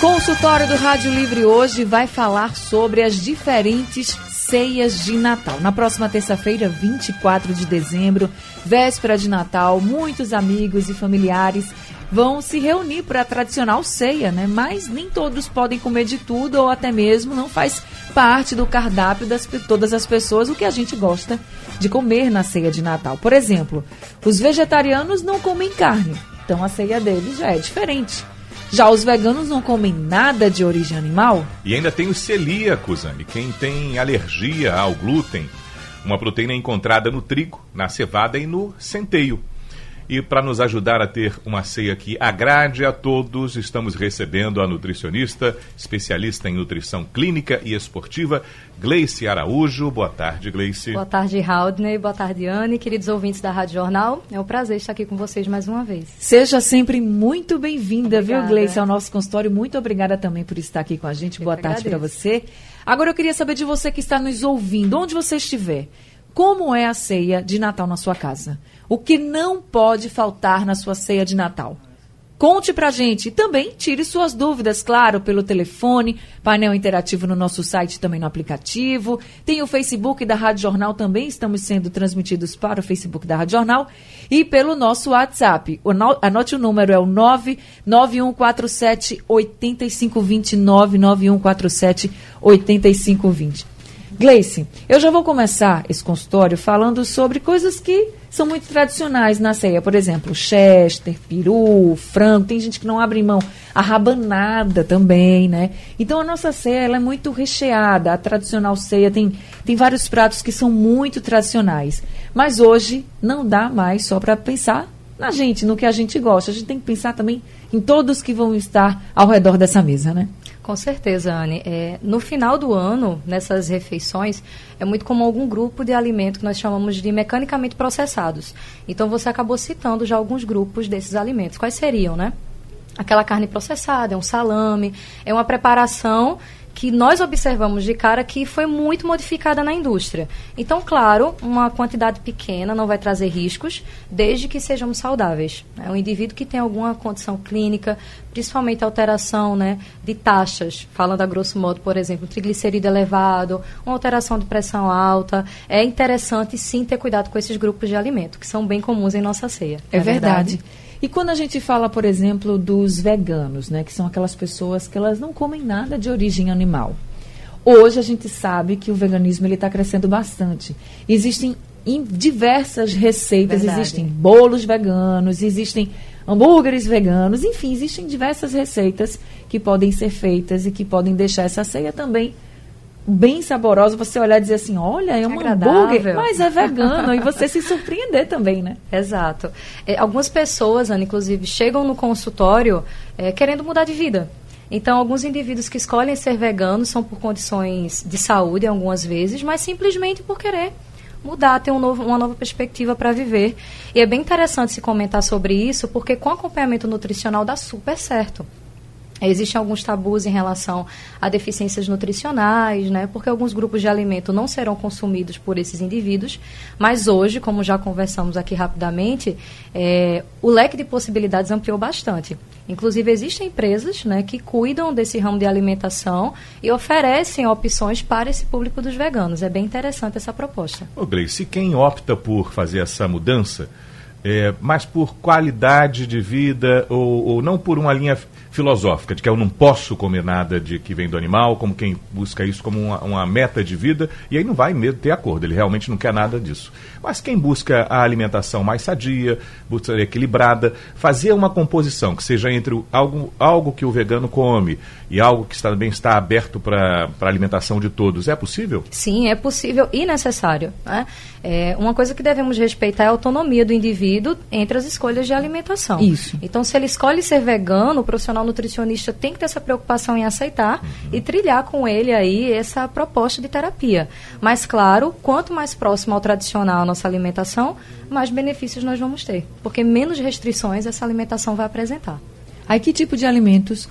Consultório do Rádio Livre hoje vai falar sobre as diferentes ceias de Natal. Na próxima terça-feira, 24 de dezembro, véspera de Natal, muitos amigos e familiares vão se reunir para a tradicional ceia, né? Mas nem todos podem comer de tudo ou até mesmo não faz parte do cardápio das todas as pessoas o que a gente gosta de comer na ceia de Natal. Por exemplo, os vegetarianos não comem carne, então a ceia deles já é diferente. Já os veganos não comem nada de origem animal? E ainda tem os celíacos, Anne, quem tem alergia ao glúten. Uma proteína encontrada no trigo, na cevada e no centeio. E para nos ajudar a ter uma ceia que agrade a todos, estamos recebendo a nutricionista, especialista em nutrição clínica e esportiva, Gleice Araújo. Boa tarde, Gleice. Boa tarde, Haldney. Boa tarde, Anne. Queridos ouvintes da Rádio Jornal, é um prazer estar aqui com vocês mais uma vez. Seja sempre muito bem-vinda, viu, Gleice, ao nosso consultório. Muito obrigada também por estar aqui com a gente. Eu Boa tarde para você. Agora eu queria saber de você que está nos ouvindo, onde você estiver. Como é a ceia de Natal na sua casa? O que não pode faltar na sua ceia de Natal? Conte pra gente e também tire suas dúvidas, claro, pelo telefone, painel interativo no nosso site, também no aplicativo. Tem o Facebook da Rádio Jornal também, estamos sendo transmitidos para o Facebook da Rádio Jornal e pelo nosso WhatsApp. O no, anote o número, é o 99147 8520, 99147 8520. Gleice, eu já vou começar esse consultório falando sobre coisas que são muito tradicionais na ceia. Por exemplo, chester, peru, frango. Tem gente que não abre mão. A rabanada também, né? Então a nossa ceia ela é muito recheada. A tradicional ceia tem, tem vários pratos que são muito tradicionais. Mas hoje não dá mais só para pensar na gente, no que a gente gosta. A gente tem que pensar também em todos que vão estar ao redor dessa mesa, né? Com certeza, Anne. É, no final do ano, nessas refeições, é muito comum algum grupo de alimento que nós chamamos de mecanicamente processados. Então, você acabou citando já alguns grupos desses alimentos. Quais seriam, né? Aquela carne processada, é um salame, é uma preparação que nós observamos de cara que foi muito modificada na indústria. Então, claro, uma quantidade pequena não vai trazer riscos, desde que sejamos saudáveis. É um indivíduo que tem alguma condição clínica, principalmente alteração né, de taxas, falando a grosso modo, por exemplo, triglicerídeo elevado, uma alteração de pressão alta, é interessante sim ter cuidado com esses grupos de alimento, que são bem comuns em nossa ceia. É, é verdade. verdade. E quando a gente fala, por exemplo, dos veganos, né, que são aquelas pessoas que elas não comem nada de origem animal. Hoje a gente sabe que o veganismo ele está crescendo bastante. Existem diversas receitas, Verdade. existem bolos veganos, existem hambúrgueres veganos, enfim, existem diversas receitas que podem ser feitas e que podem deixar essa ceia também bem saborosa, você olhar e dizer assim, olha, é um hambúrguer, mas é vegano, e você se surpreender também, né? Exato. É, algumas pessoas, Ana, inclusive, chegam no consultório é, querendo mudar de vida. Então, alguns indivíduos que escolhem ser veganos são por condições de saúde, algumas vezes, mas simplesmente por querer mudar, ter um novo, uma nova perspectiva para viver. E é bem interessante se comentar sobre isso, porque com acompanhamento nutricional dá super certo. Existem alguns tabus em relação a deficiências nutricionais, né? Porque alguns grupos de alimento não serão consumidos por esses indivíduos. Mas hoje, como já conversamos aqui rapidamente, é, o leque de possibilidades ampliou bastante. Inclusive, existem empresas né, que cuidam desse ramo de alimentação e oferecem opções para esse público dos veganos. É bem interessante essa proposta. Ô Gleice, quem opta por fazer essa mudança, é, mas por qualidade de vida ou, ou não por uma linha filosófica, de que eu não posso comer nada de que vem do animal, como quem busca isso como uma, uma, meta de vida, e aí não vai mesmo ter acordo, ele realmente não quer nada disso. Mas quem busca a alimentação mais sadia, busca equilibrada, fazer uma composição que seja entre algo, algo que o vegano come e algo que também está aberto para a alimentação de todos, é possível? Sim, é possível e necessário. Né? É, uma coisa que devemos respeitar é a autonomia do indivíduo entre as escolhas de alimentação. Isso. Então, se ele escolhe ser vegano, o profissional nutricionista tem que ter essa preocupação em aceitar e trilhar com ele aí essa proposta de terapia. Mas, claro, quanto mais próximo ao tradicional a nossa alimentação, mais benefícios nós vamos ter. Porque menos restrições essa alimentação vai apresentar. Aí, que tipo de alimentos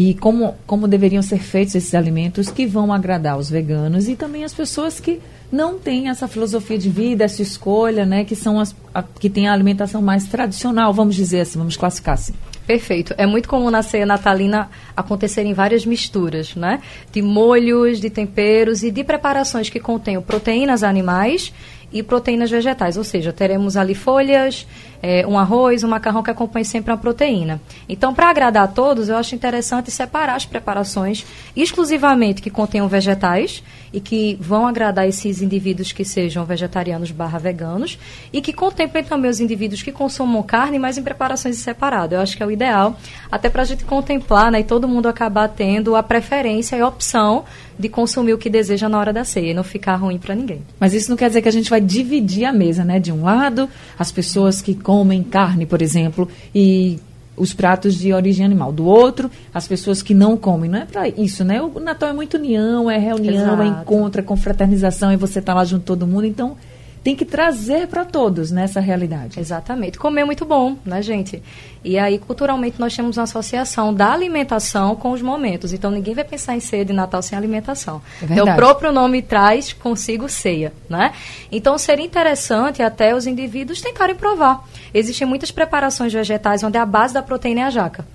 e como, como deveriam ser feitos esses alimentos que vão agradar os veganos e também as pessoas que não têm essa filosofia de vida, essa escolha, né, que são as a, que têm a alimentação mais tradicional, vamos dizer assim, vamos classificar assim. Perfeito. É muito comum na ceia natalina acontecerem várias misturas, né? De molhos, de temperos e de preparações que contenham proteínas animais e proteínas vegetais, ou seja, teremos ali folhas, é, um arroz, um macarrão que acompanhe sempre uma proteína. Então, para agradar a todos, eu acho interessante separar as preparações exclusivamente que contenham vegetais e que vão agradar esses indivíduos que sejam vegetarianos barra veganos e que contemplem também os indivíduos que consumam carne, mas em preparações separadas. Eu acho que é o ideal, até para a gente contemplar né, e todo mundo acabar tendo a preferência e a opção de consumir o que deseja na hora da ceia e não ficar ruim para ninguém. Mas isso não quer dizer que a gente vai dividir a mesa, né? De um lado, as pessoas que comem carne, por exemplo, e os pratos de origem animal. Do outro, as pessoas que não comem. Não é para isso, né? O Natal é muito união, é reunião, é Exato. é encontro, é confraternização, e você tá lá junto todo mundo. Então, tem que trazer para todos nessa realidade. Exatamente. Comer é muito bom, né, gente? E aí, culturalmente, nós temos uma associação da alimentação com os momentos. Então, ninguém vai pensar em ceia de Natal sem alimentação. É então, o próprio nome traz consigo ceia, né? Então, seria interessante até os indivíduos tentarem provar. Existem muitas preparações vegetais onde a base da proteína é a jaca.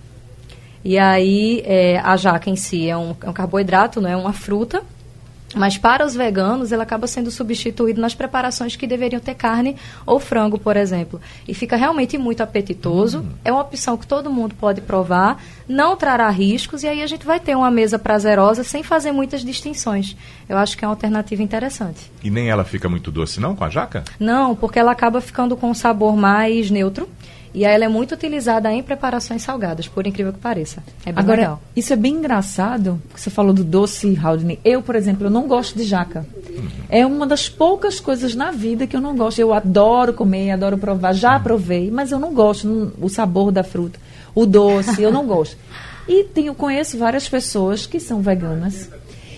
E aí, é, a jaca em si é um, é um carboidrato, não é uma fruta. Mas para os veganos, ele acaba sendo substituído nas preparações que deveriam ter carne ou frango, por exemplo. E fica realmente muito apetitoso. É uma opção que todo mundo pode provar, não trará riscos, e aí a gente vai ter uma mesa prazerosa sem fazer muitas distinções. Eu acho que é uma alternativa interessante. E nem ela fica muito doce, não, com a jaca? Não, porque ela acaba ficando com um sabor mais neutro. E ela é muito utilizada em preparações salgadas, por incrível que pareça. É bem Agora, legal. isso é bem engraçado, porque você falou do doce, Haldane. Eu, por exemplo, eu não gosto de jaca. É uma das poucas coisas na vida que eu não gosto. Eu adoro comer, adoro provar, já provei, mas eu não gosto não- o sabor da fruta, o doce, eu não gosto. E tenho, conheço várias pessoas que são veganas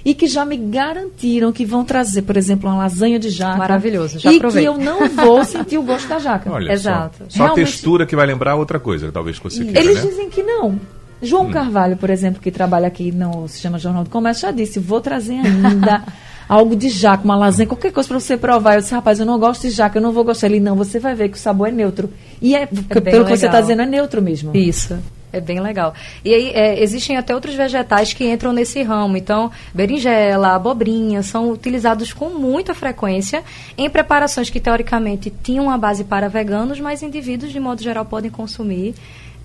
e que já me garantiram que vão trazer, por exemplo, uma lasanha de jaca. Maravilhoso, já e provei. que eu não vou sentir o gosto da jaca. Olha Exato. só. Só a textura que vai lembrar outra coisa, talvez que você queira, Eles né? dizem que não. João Carvalho, por exemplo, que trabalha aqui no Sistema Jornal do Comércio, já disse: vou trazer ainda algo de jaca, uma lasanha, qualquer coisa para você provar. Eu disse: rapaz, eu não gosto de jaca, eu não vou gostar. Ele: não, você vai ver que o sabor é neutro. E é, bem pelo que você está legal. dizendo, é neutro mesmo. Isso. É bem legal. E aí, é, existem até outros vegetais que entram nesse ramo. Então, berinjela, abobrinha, são utilizados com muita frequência em preparações que, teoricamente, tinham uma base para veganos, mas indivíduos, de modo geral, podem consumir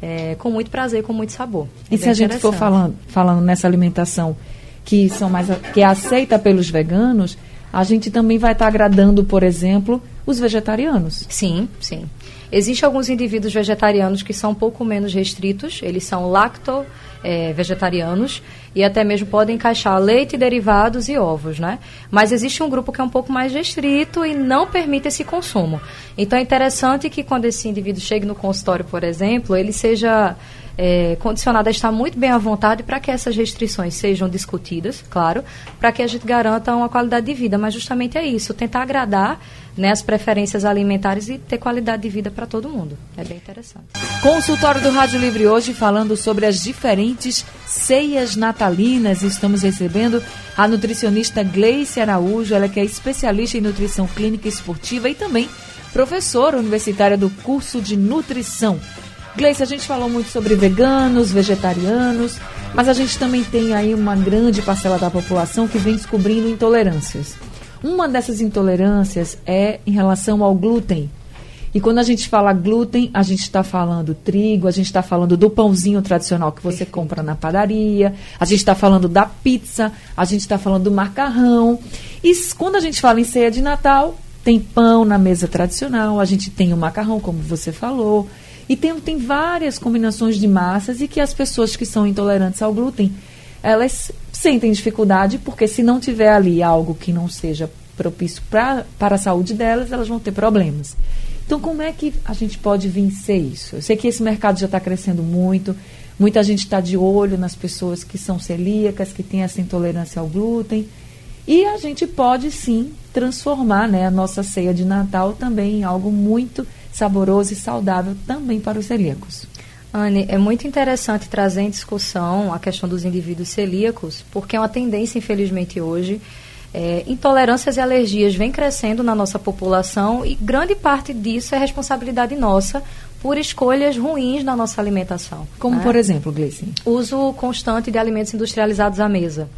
é, com muito prazer, com muito sabor. É E se a gente for falando, falando nessa alimentação que, são mais, que é aceita pelos veganos, a gente também vai estar agradando, por exemplo, os vegetarianos. Sim, sim. Existem alguns indivíduos vegetarianos que são um pouco menos restritos, eles são lacto eh, vegetarianos e até mesmo podem encaixar leite, derivados e ovos, né? Mas existe um grupo que é um pouco mais restrito e não permite esse consumo. Então é interessante que quando esse indivíduo chegue no consultório, por exemplo, ele seja é, condicionado a estar muito bem à vontade para que essas restrições sejam discutidas, claro, para que a gente garanta uma qualidade de vida. Mas justamente é isso, tentar agradar né, as preferências alimentares e ter qualidade de vida para todo mundo. É bem interessante. Consultório do Rádio Livre hoje falando sobre as diferentes ceias natalinas. Estamos recebendo a nutricionista Gleice Araújo, ela que é especialista em nutrição clínica e esportiva e também professora universitária do curso de nutrição. Gleice, a gente falou muito sobre veganos, vegetarianos, mas a gente também tem aí uma grande parcela da população que vem descobrindo intolerâncias. Uma dessas intolerâncias é em relação ao glúten. E quando a gente fala glúten, a gente está falando trigo, a gente está falando do pãozinho tradicional que você compra na padaria, a gente está falando da pizza, a gente está falando do macarrão. E quando a gente fala em ceia de Natal, tem pão na mesa tradicional, a gente tem o macarrão, como você falou, e tem, tem várias combinações de massas e que as pessoas que são intolerantes ao glúten, elas sentem dificuldade, porque se não tiver ali algo que não seja propício pra, para a saúde delas, elas vão ter problemas. Então, como é que a gente pode vencer isso? Eu sei que esse mercado já está crescendo muito, Muita gente está de olho nas pessoas que são celíacas, que têm essa intolerância ao glúten. E a gente pode sim transformar né, a nossa ceia de Natal também em algo muito saboroso e saudável também para os celíacos. Anne, é muito interessante trazer em discussão a questão dos indivíduos celíacos, porque é uma tendência, infelizmente, hoje. É, intolerâncias e alergias vêm crescendo na nossa população e grande parte disso é responsabilidade nossa por escolhas ruins na nossa alimentação. Como, né? por exemplo, Gleice? Uso constante de alimentos industrializados à mesa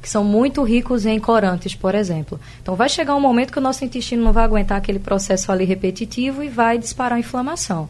que são muito ricos em corantes, por exemplo. Então, vai chegar um momento que o nosso intestino não vai aguentar aquele processo ali repetitivo e vai disparar a inflamação.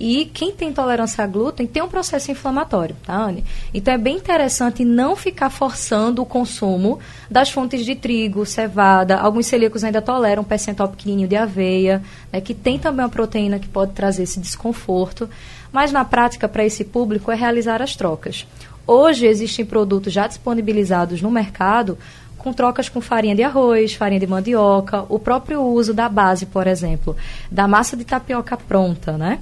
E quem tem intolerância a glúten tem um processo inflamatório, tá, Anne? Então é bem interessante não ficar forçando o consumo das fontes de trigo, cevada. Alguns celíacos ainda toleram um percentual pequenininho de aveia, né, que tem também uma proteína que pode trazer esse desconforto. Mas na prática, para esse público, é realizar as trocas. Hoje existem produtos já disponibilizados no mercado com trocas com farinha de arroz, farinha de mandioca, o próprio uso da base, por exemplo, da massa de tapioca pronta, né?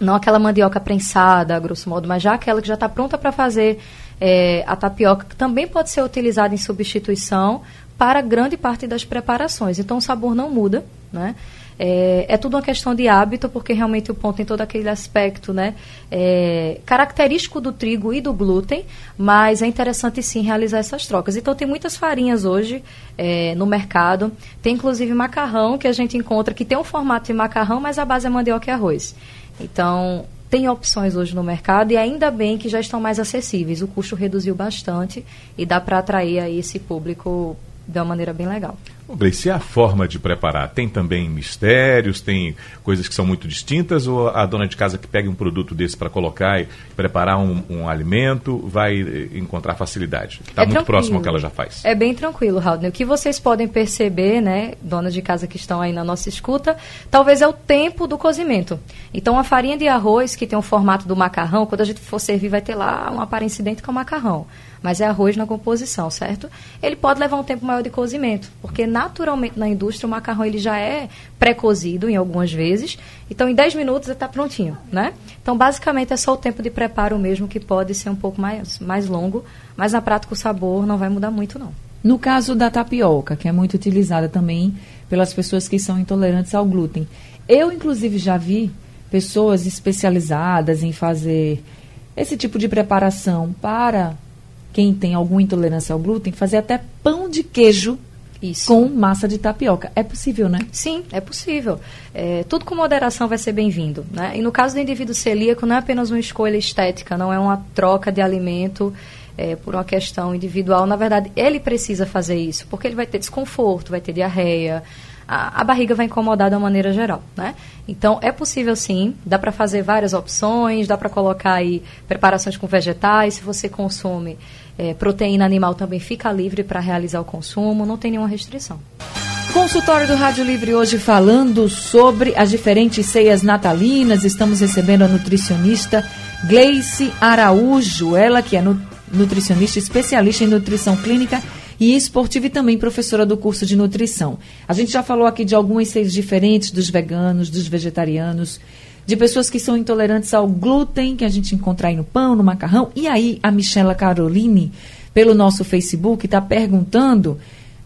Não aquela mandioca prensada, grosso modo, mas já aquela que já está pronta para fazer é, a tapioca, que também pode ser utilizada em substituição para grande parte das preparações. Então o sabor não muda, né? É, é, tudo uma questão de hábito, porque realmente o ponto tem todo aquele aspecto né, é, característico do trigo e do glúten, mas é interessante sim realizar essas trocas. Então tem muitas farinhas hoje é, no mercado, tem inclusive macarrão que a gente encontra que tem um formato de macarrão, mas a base é mandioca e arroz. Então tem opções hoje no mercado e ainda bem que já estão mais acessíveis. O custo reduziu bastante e dá para atrair aí esse público de uma maneira bem legal. Bom, Gleice, a forma de preparar tem também mistérios, tem coisas que são muito distintas ou a dona de casa que pega um produto desse para colocar e preparar um, um, alimento vai eh, encontrar facilidade? Está é muito tranquilo. próximo ao que ela já faz. É bem tranquilo, Raul. O que vocês podem perceber, né, donas de casa que estão aí na nossa escuta, talvez é o tempo do cozimento. Então, a farinha de arroz, que tem o formato do macarrão, quando a gente for servir, vai ter lá uma aparência idêntica ao macarrão mas é arroz na composição, certo? Ele pode levar um tempo maior de cozimento, porque naturalmente na indústria o macarrão ele já é pré-cozido em algumas vezes, então em 10 minutos está prontinho, né? Então basicamente é só o tempo de preparo mesmo que pode ser um pouco mais, mais longo, mas na prática o sabor não vai mudar muito não. No caso da tapioca, que é muito utilizada também pelas pessoas que são intolerantes ao glúten, eu inclusive já vi pessoas especializadas em fazer esse tipo de preparação para quem tem alguma intolerância ao glúten, fazer até pão de queijo isso. com massa de tapioca. É possível, né? Sim, é possível. É, tudo com moderação vai ser bem-vindo. Né? E no caso do indivíduo celíaco, não é apenas uma escolha estética, não é uma troca de alimento é, por uma questão individual. Na verdade, ele precisa fazer isso, porque ele vai ter desconforto, vai ter diarreia, a, a, barriga vai incomodar de uma maneira geral, né? Então, é possível sim, dá para fazer várias opções, dá para colocar aí preparações com vegetais, se você consome é, proteína animal também fica livre para realizar o consumo, não tem nenhuma restrição. Consultório do Rádio Livre hoje falando sobre as diferentes ceias natalinas. Estamos recebendo a nutricionista Gleice Araújo, ela que é nutricionista especialista em nutrição clínica e esportiva e também professora do curso de nutrição. A gente já falou aqui de algumas ceias diferentes dos veganos, dos vegetarianos de pessoas que são intolerantes ao glúten, que a gente encontra aí no pão, no macarrão. E aí a Michela Caroline, pelo nosso Facebook, está perguntando,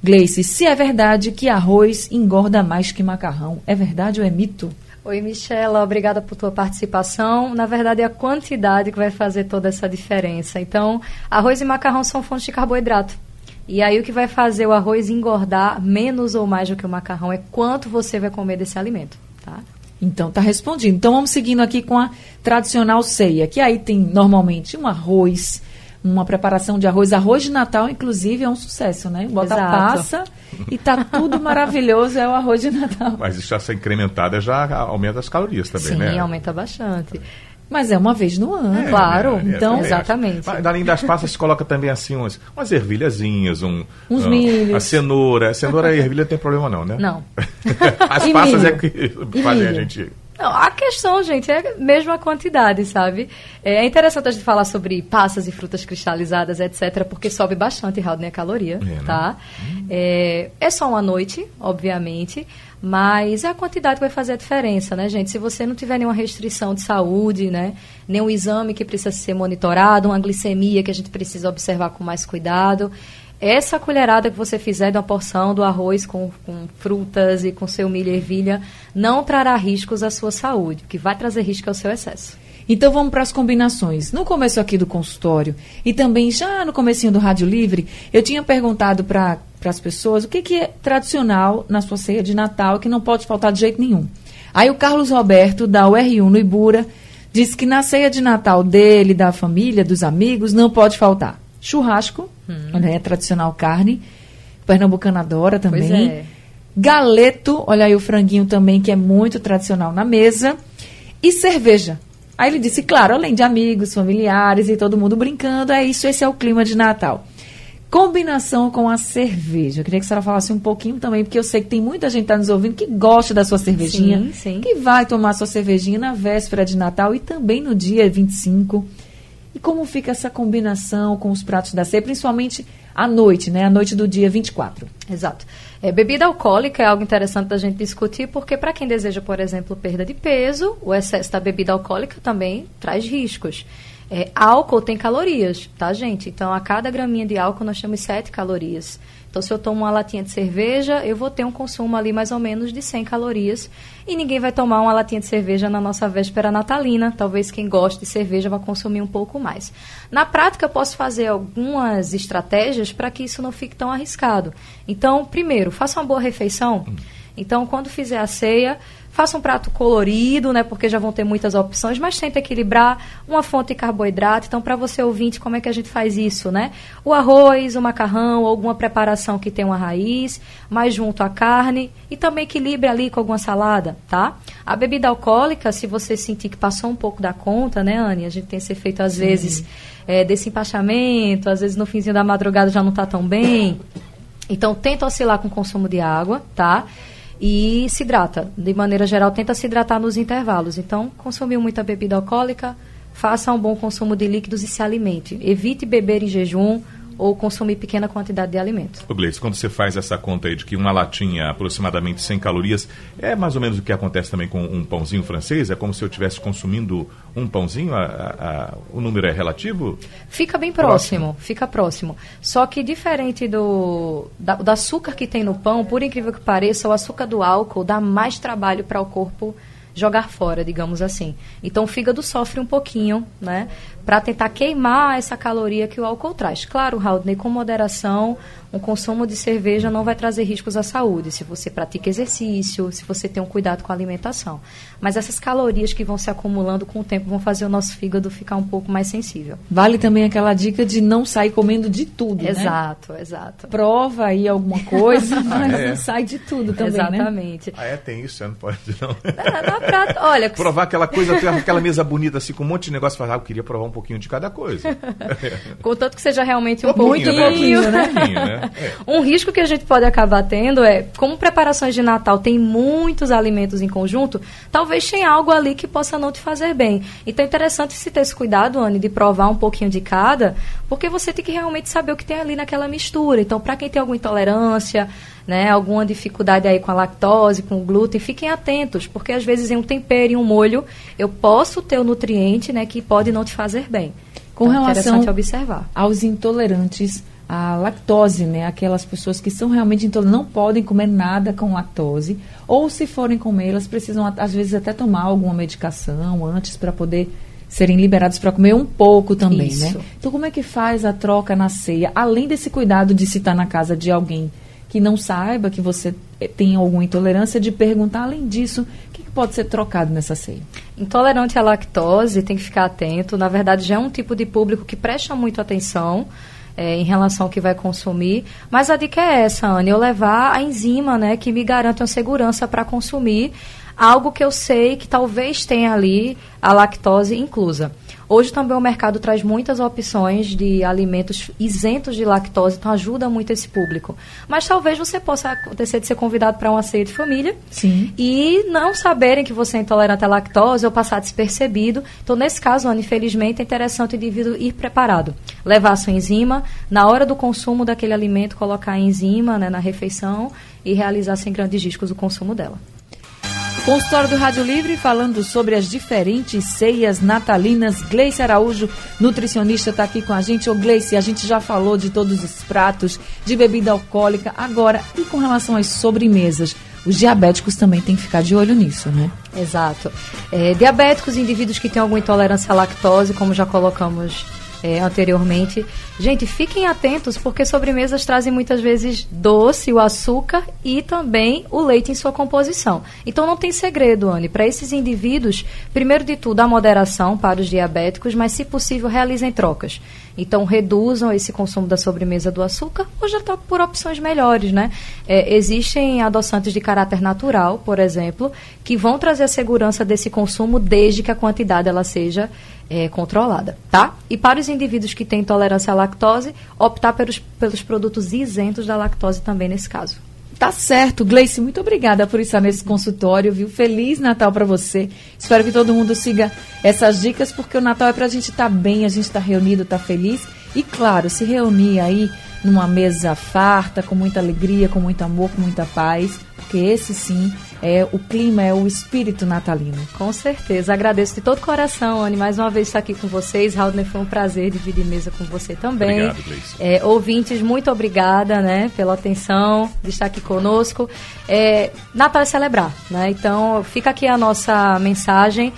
Gleice, se é verdade que arroz engorda mais que macarrão. É verdade ou é mito? Oi, Michela, obrigada por tua participação. Na verdade, é a quantidade que vai fazer toda essa diferença. Então, arroz e macarrão são fontes de carboidrato. E aí, o que vai fazer o arroz engordar menos ou mais do que o macarrão é quanto você vai comer desse alimento, tá? Então, tá respondido. Então, vamos seguindo aqui com a tradicional ceia, que aí tem normalmente um arroz, uma preparação de arroz. Arroz de Natal, inclusive, é um sucesso, né? Bota Exato. passa e tá tudo maravilhoso, é o arroz de Natal. Mas isso já ser incrementada já aumenta as calorias também, Sim, né? Sim, aumenta bastante. Mas é uma vez no ano, é, claro. É, é, então, exatamente. Mas, além das passas, se coloca também assim umas, umas ervilhazinhas, um, uns um, milhos. A cenoura. A cenoura e a ervilha não tem problema não, né? Não. As e passas milho. é que fazem a gente... Não, a questão, gente, é mesmo a quantidade, sabe? É interessante a gente falar sobre passas e frutas cristalizadas, etc., porque sobe bastante, Raul, a caloria, é, né? tá? Hum. É, é só uma noite, obviamente, mas é a quantidade que vai fazer a diferença, né, gente? Se você não tiver nenhuma restrição de saúde, né, nenhum exame que precisa ser monitorado, uma glicemia que a gente precisa observar com mais cuidado, essa colherada que você fizer de uma porção do arroz com, com frutas e com seu milho e ervilha não trará riscos à sua saúde. O que vai trazer risco é o seu excesso. Então vamos para as combinações. No começo aqui do consultório e também já no comecinho do Rádio Livre, eu tinha perguntado para as pessoas o que, que é tradicional na sua ceia de Natal que não pode faltar de jeito nenhum. Aí o Carlos Roberto, da UR1 no Ibura, disse que na ceia de Natal dele, da família, dos amigos, não pode faltar churrasco, hum. né, tradicional carne, pernambucana adora também. É. Galeto, olha aí o franguinho também, que é muito tradicional na mesa. E cerveja. Aí ele disse, claro, além de amigos, familiares e todo mundo brincando, é isso, esse é o clima de Natal. Combinação com a cerveja. Eu queria que a senhora falasse um pouquinho também, porque eu sei que tem muita gente que está nos ouvindo que gosta da sua cervejinha. Sim, sim. Que vai tomar sua cervejinha na véspera de Natal e também no dia 25. E como fica essa combinação com os pratos da ceia, principalmente à noite, né? À noite do dia 24. Exato. É, bebida alcoólica é algo interessante da gente discutir, porque para quem deseja, por exemplo, perda de peso, o excesso da bebida alcoólica também traz riscos. É, álcool tem calorias, tá, gente? Então, a cada graminha de álcool nós temos 7 calorias. Então, se eu tomo uma latinha de cerveja, eu vou ter um consumo ali mais ou menos de 100 calorias. E ninguém vai tomar uma latinha de cerveja na nossa véspera natalina. Talvez quem goste de cerveja vá consumir um pouco mais. Na prática, eu posso fazer algumas estratégias para que isso não fique tão arriscado. Então, primeiro, faça uma boa refeição. Então, quando fizer a ceia, Faça um prato colorido, né? Porque já vão ter muitas opções, mas tenta equilibrar uma fonte de carboidrato. Então, para você ouvinte, como é que a gente faz isso, né? O arroz, o macarrão, alguma preparação que tenha uma raiz, mais junto à carne e também equilibre ali com alguma salada, tá? A bebida alcoólica, se você sentir que passou um pouco da conta, né, Anne? A gente tem esse efeito às Sim. vezes é, desse empachamento, às vezes no finzinho da madrugada já não está tão bem. Então, tenta oscilar com o consumo de água, tá? E se hidrata. De maneira geral, tenta se hidratar nos intervalos. Então, consumiu muita bebida alcoólica, faça um bom consumo de líquidos e se alimente. Evite beber em jejum ou consumir pequena quantidade de alimento. O Gleice, quando você faz essa conta aí de que uma latinha aproximadamente 100 calorias, é mais ou menos o que acontece também com um pãozinho francês? É como se eu estivesse consumindo um pãozinho? A, a, a, o número é relativo? Fica bem próximo, próximo, fica próximo. Só que diferente do, da, do açúcar que tem no pão, por incrível que pareça, o açúcar do álcool dá mais trabalho para o corpo jogar fora, digamos assim. Então o fígado sofre um pouquinho, né? Para tentar queimar essa caloria que o álcool traz. Claro, Raudney, com moderação, um consumo de cerveja não vai trazer riscos à saúde, se você pratica exercício, se você tem um cuidado com a alimentação. Mas essas calorias que vão se acumulando com o tempo vão fazer o nosso fígado ficar um pouco mais sensível. Vale também aquela dica de não sair comendo de tudo, né? Exato, né? exato. Prova aí alguma coisa, mas ah, é. não sai de tudo também, né? Exatamente. Né? Ah, é? Tem isso? Não pode, não? É, na prática, olha... Provar aquela coisa, aquela mesa bonita, assim, com um monte de negócio, falar, ah, eu queria provar um pouquinho de cada coisa. Contanto que seja realmente um pouquinho, né? pouquinho, né? né? É. Um risco que a gente pode acabar tendo é, como preparações de Natal tem muitos alimentos em conjunto, talvez tenha algo ali que possa não te fazer bem. Então é interessante se ter esse cuidado, Anne, de provar um pouquinho de cada, porque você tem que realmente saber o que tem ali naquela mistura. Então, para quem tem alguma intolerância, né, alguma dificuldade aí com a lactose, com o glúten, fiquem atentos, porque às vezes em um tempero, em um molho, eu posso ter o nutriente, né, que pode não te fazer bem. Com então, relação observar. aos intolerantes à lactose, né, aquelas pessoas que são realmente intolerantes, não podem comer nada com lactose, ou se forem comer, elas precisam às vezes até tomar alguma medicação antes para poder serem liberados para comer um pouco também, né? Isso. né? Então como é que faz a troca na ceia, além desse cuidado de se estar na casa de alguém que não saiba que você eh, tem alguma intolerância, de perguntar, além disso, o que, pode ser trocado nessa ceia? Intolerante à lactose, tem que ficar atento. Na verdade, já é um tipo de público que presta muito atenção. É, em relação ao que vai consumir. Mas a dica é essa, Anne, eu levar a enzima, né, que me garante uma segurança para consumir algo que eu sei que talvez tenha ali a lactose inclusa. Hoje também o mercado traz muitas opções de alimentos isentos de lactose, então ajuda muito esse público. Mas talvez você possa acontecer de ser convidado para uma ceia de família Sim. e não saberem que você é intolerante à lactose ou passar despercebido. Então, nesse caso, Ana, infelizmente, é interessante o indivíduo ir preparado. Levar a sua enzima, na hora do consumo daquele alimento, colocar a enzima né, na refeição e realizar sem grandes riscos o consumo dela. Consultório do Rádio Livre falando sobre as diferentes ceias natalinas. Gleice Araújo, nutricionista, está aqui com a gente. Ô Gleice, a gente já falou de todos os pratos, de bebida alcoólica. Agora, e com relação às sobremesas? Os diabéticos também têm que ficar de olho nisso, né? Exato. É, diabéticos, indivíduos que têm alguma intolerância à lactose, como já colocamos é, anteriormente. Gente, fiquem atentos porque sobremesas trazem muitas vezes doce, o açúcar e também o leite em sua composição. Então não tem segredo, Anne. Para esses indivíduos, primeiro de tudo, a moderação para os diabéticos, mas se possível, realizem trocas. Então reduzam esse consumo da sobremesa do açúcar ou já troquem por opções melhores, né? É, existem adoçantes de caráter natural, por exemplo, que vão trazer a segurança desse consumo desde que a quantidade ela seja é, controlada, tá? E para os indivíduos que têm intolerância à lactose, optar pelos, pelos produtos isentos da lactose também nesse caso. Tá certo, Gleice, muito obrigada por estar nesse consultório, viu? Feliz Natal para você. Espero que todo mundo siga essas dicas, porque o Natal é pra gente estar tá bem, a gente tá reunido, tá feliz. E claro, se reunir aí numa mesa farta, com muita alegria, com muito amor, com muita paz, porque esse sim é o clima, é o espírito natalino. Com certeza. Agradeço de todo coração, Anne, mais uma vez estar aqui com vocês. Raul, foi um prazer dividir mesa com você também. Obrigado, Gleice. É, ouvintes, muito obrigada, né, pela atenção de estar aqui conosco. É, Natal é celebrar, né? Então, fica aqui a nossa mensagem.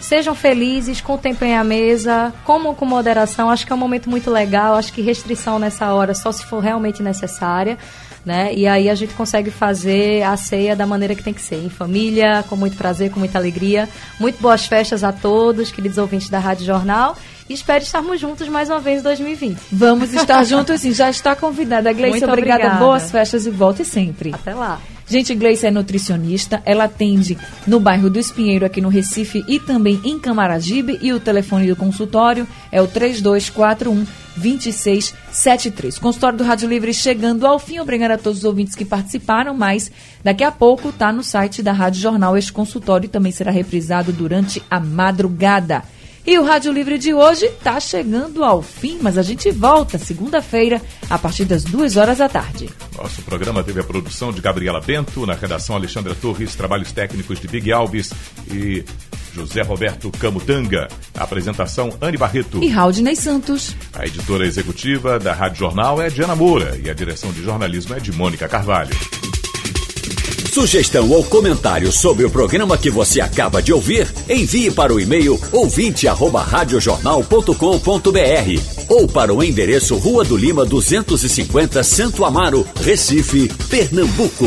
Sejam felizes, contemplem a mesa, comam com moderação. Acho que é um momento muito legal. Acho que restrição nessa hora só se for realmente necessária né? E aí a gente consegue fazer a ceia da maneira que tem que ser, em família, com muito prazer, com muita alegria. Muito boas festas a todos, queridos ouvintes da Rádio Jornal. E espero estarmos juntos mais uma vez em 2020. Vamos estar juntos sim, já está convidada. Gleice, obrigada. obrigada. Boas festas e volte sempre. Até lá. Gente, Gleice é nutricionista, ela atende no bairro do Espinheiro, aqui no Recife, e também em Camaragibe, e o telefone do consultório é o 3241 2673. Consultório do Rádio Livre chegando ao fim. Obrigado a todos os ouvintes que participaram, mas daqui a pouco está no site da Rádio Jornal este consultório também será reprisado durante a madrugada. E o Rádio Livre de hoje está chegando ao fim, mas a gente volta segunda-feira, a partir das duas horas da tarde. Nosso programa teve a produção de Gabriela Bento, na redação Alexandra Torres, trabalhos técnicos de Big Alves e José Roberto Camutanga. Apresentação Anne Barreto. E Raudinei Santos. A editora executiva da Rádio Jornal é Diana Moura e a direção de jornalismo é de Mônica Carvalho. Sugestão ou comentário sobre o programa que você acaba de ouvir, envie para o e-mail ouvinte@radiojornal.com.br ou para o endereço Rua do Lima 250, Santo Amaro, Recife, Pernambuco.